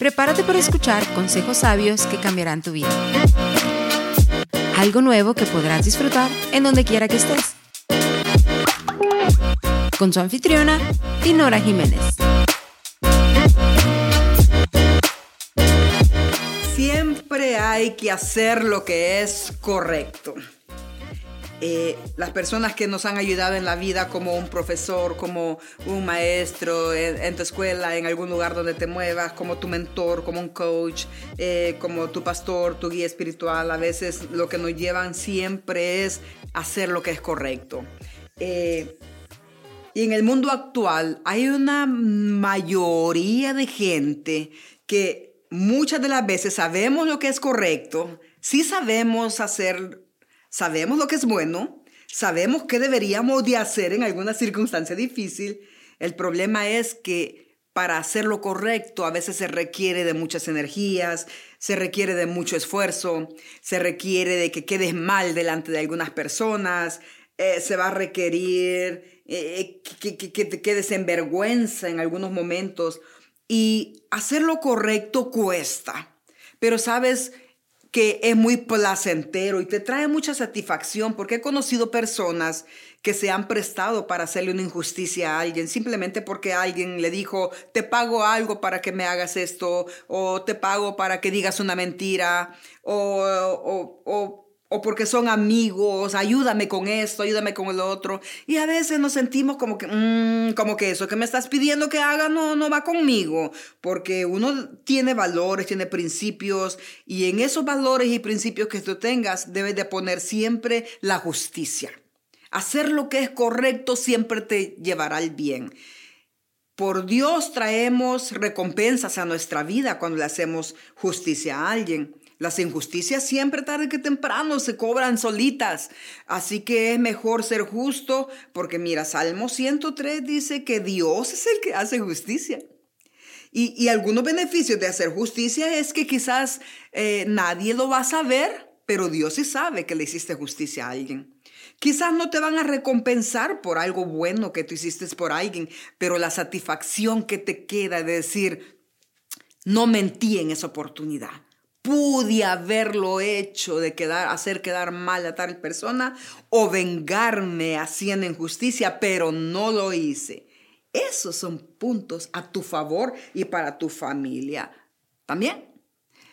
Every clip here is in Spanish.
Prepárate para escuchar consejos sabios que cambiarán tu vida. Algo nuevo que podrás disfrutar en donde quiera que estés. Con su anfitriona, Dinora Jiménez. Siempre hay que hacer lo que es correcto. Eh, las personas que nos han ayudado en la vida como un profesor, como un maestro en, tu escuela, en algún lugar donde te muevas, como tu mentor, como un coach, eh, como tu pastor, tu guía espiritual, a veces lo que nos llevan siempre es hacer lo que es correcto. Eh, y en el mundo actual hay una mayoría de gente que muchas de las veces sabemos lo que es correcto, sí sabemos hacer sabemos lo que es bueno, sabemos qué deberíamos de hacer en alguna circunstancia difícil. El problema es que para hacer lo correcto a veces se requiere de muchas energías, se requiere de mucho esfuerzo, se requiere de que quedes mal delante de algunas personas, eh, se va a requerir eh, que, que te quedes en vergüenza en algunos momentos. Y hacer lo correcto cuesta. Pero sabes, que es muy placentero y te trae mucha satisfacción porque he conocido personas que se han prestado para hacerle una injusticia a alguien simplemente porque alguien le dijo, te pago algo para que me hagas esto, o te pago para que digas una mentira, o, o, o o porque son amigos, ayúdame con esto, ayúdame con el otro. Y a veces nos sentimos como que, mm, como que eso que me estás pidiendo que haga no, no va conmigo, porque uno tiene valores, tiene principios, y en esos valores y principios que tú tengas debes de poner siempre la justicia. Hacer lo que es correcto siempre te llevará al bien. Por Dios traemos recompensas a nuestra vida cuando le hacemos justicia a alguien. Las injusticias siempre tarde que temprano se cobran solitas. Así que es mejor ser justo porque mira, Salmo 103 dice que Dios es el que hace justicia. Y, algunos beneficios de hacer justicia es que quizás eh, nadie lo va a saber, pero Dios sí sabe que le hiciste justicia a alguien. Quizás no te van a recompensar por algo bueno que tú hiciste por alguien, pero la satisfacción que te queda de decir, no mentí en esa oportunidad pude haberlo hecho de quedar, hacer quedar mal a tal persona o vengarme haciendo injusticia, pero no lo hice. Esos son puntos a tu favor y para tu familia también.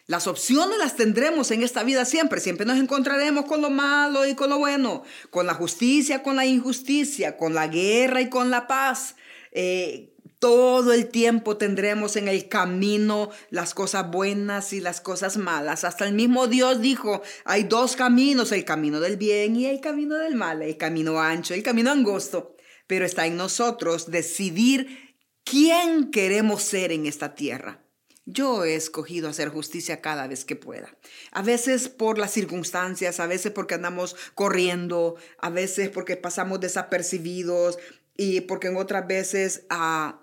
Las opciones las tendremos en esta vida siempre. Siempre nos encontraremos con lo malo y con lo bueno, con la justicia, con la injusticia, con la guerra y con la paz. Eh, todo el tiempo tendremos en el camino las cosas buenas y las cosas malas. Hasta el mismo Dios dijo, hay dos caminos, el camino del bien y el camino del mal, el camino ancho, el camino angosto. Pero está en nosotros decidir quién queremos ser en esta tierra. Yo he escogido hacer justicia cada vez que pueda. A veces por las circunstancias, a veces porque andamos corriendo, a veces porque pasamos desapercibidos y porque en otras veces... Ah,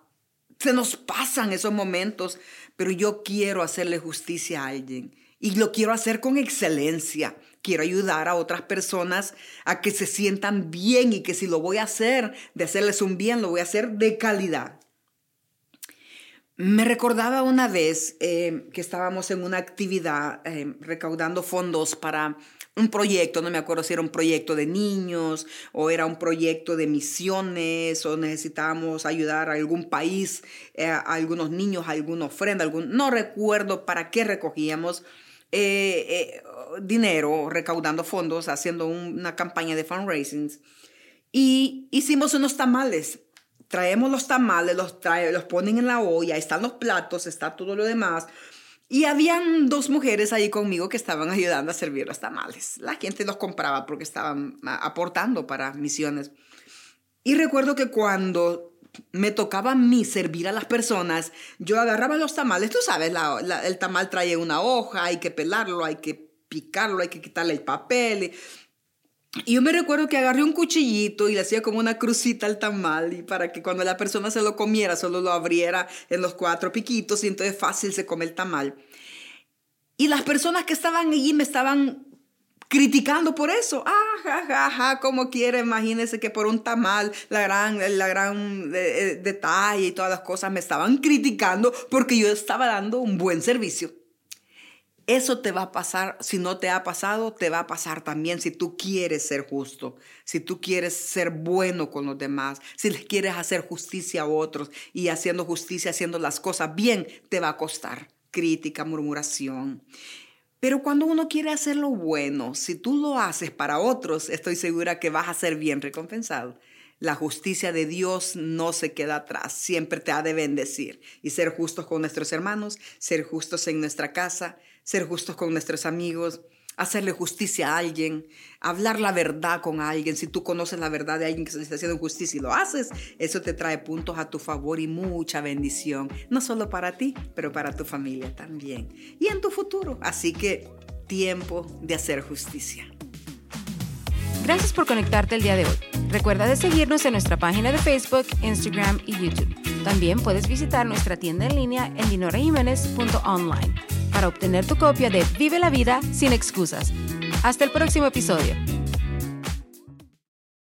se nos pasan esos momentos, pero yo quiero hacerle justicia a alguien y lo quiero hacer con excelencia. Quiero ayudar a otras personas a que se sientan bien y que si lo voy a hacer, de hacerles un bien, lo voy a hacer de calidad. Me recordaba una vez eh, que estábamos en una actividad eh, recaudando fondos para un proyecto, no me acuerdo si era un proyecto de niños o era un proyecto de misiones o necesitábamos ayudar a algún país, eh, a algunos niños, a alguna ofrenda, algún, no recuerdo para qué recogíamos dinero, recaudando fondos, haciendo una campaña de fundraising. Y hicimos unos tamales. Traemos los tamales, los, trae, los ponen en la olla, están los platos, está todo lo demás y habían dos mujeres ahí conmigo que estaban ayudando a servir los tamales. La gente los compraba porque estaban aportando para misiones. Y recuerdo que cuando me tocaba a mí servir a las personas, yo agarraba los tamales, tú sabes, el tamal trae una hoja, hay que pelarlo, hay que picarlo, hay que quitarle el papel. Yo me recuerdo que agarré un cuchillito y le hacía como una crucita al tamal y para que cuando la persona se lo comiera solo lo abriera en los cuatro piquitos y entonces fácil se come el tamal. Y las personas que estaban allí me estaban criticando por eso. Ah, ja, ja, ja, como quiere, imagínese que por un tamal, la gran, la gran eh, eh, detalle y todas las cosas me estaban criticando porque yo estaba dando un buen servicio. Eso te va a pasar, si no te ha pasado, te va a pasar también si tú quieres ser justo, si tú quieres ser bueno con los demás, si les quieres hacer justicia a otros y haciendo justicia, haciendo las cosas bien, te va a costar crítica, murmuración. Pero cuando uno quiere hacer lo bueno, si tú lo haces para otros, estoy segura que vas a ser bien recompensado. La justicia de Dios no se queda atrás, siempre te ha de bendecir. Y ser justos con nuestros hermanos, ser justos en nuestra casa, ser justos con nuestros amigos, hacerle justicia a alguien, hablar la verdad con alguien. Si tú conoces la verdad de alguien que se está haciendo justicia y lo haces, eso te trae puntos a tu favor y mucha bendición, no solo para ti, pero para tu familia también y en tu futuro. Así que tiempo de hacer justicia. Gracias por conectarte el día de hoy. Recuerda de seguirnos en nuestra página de Facebook, Instagram y YouTube. También puedes visitar nuestra tienda en línea en dinorajiménez.online para obtener tu copia de Vive la vida sin excusas. Hasta el próximo episodio.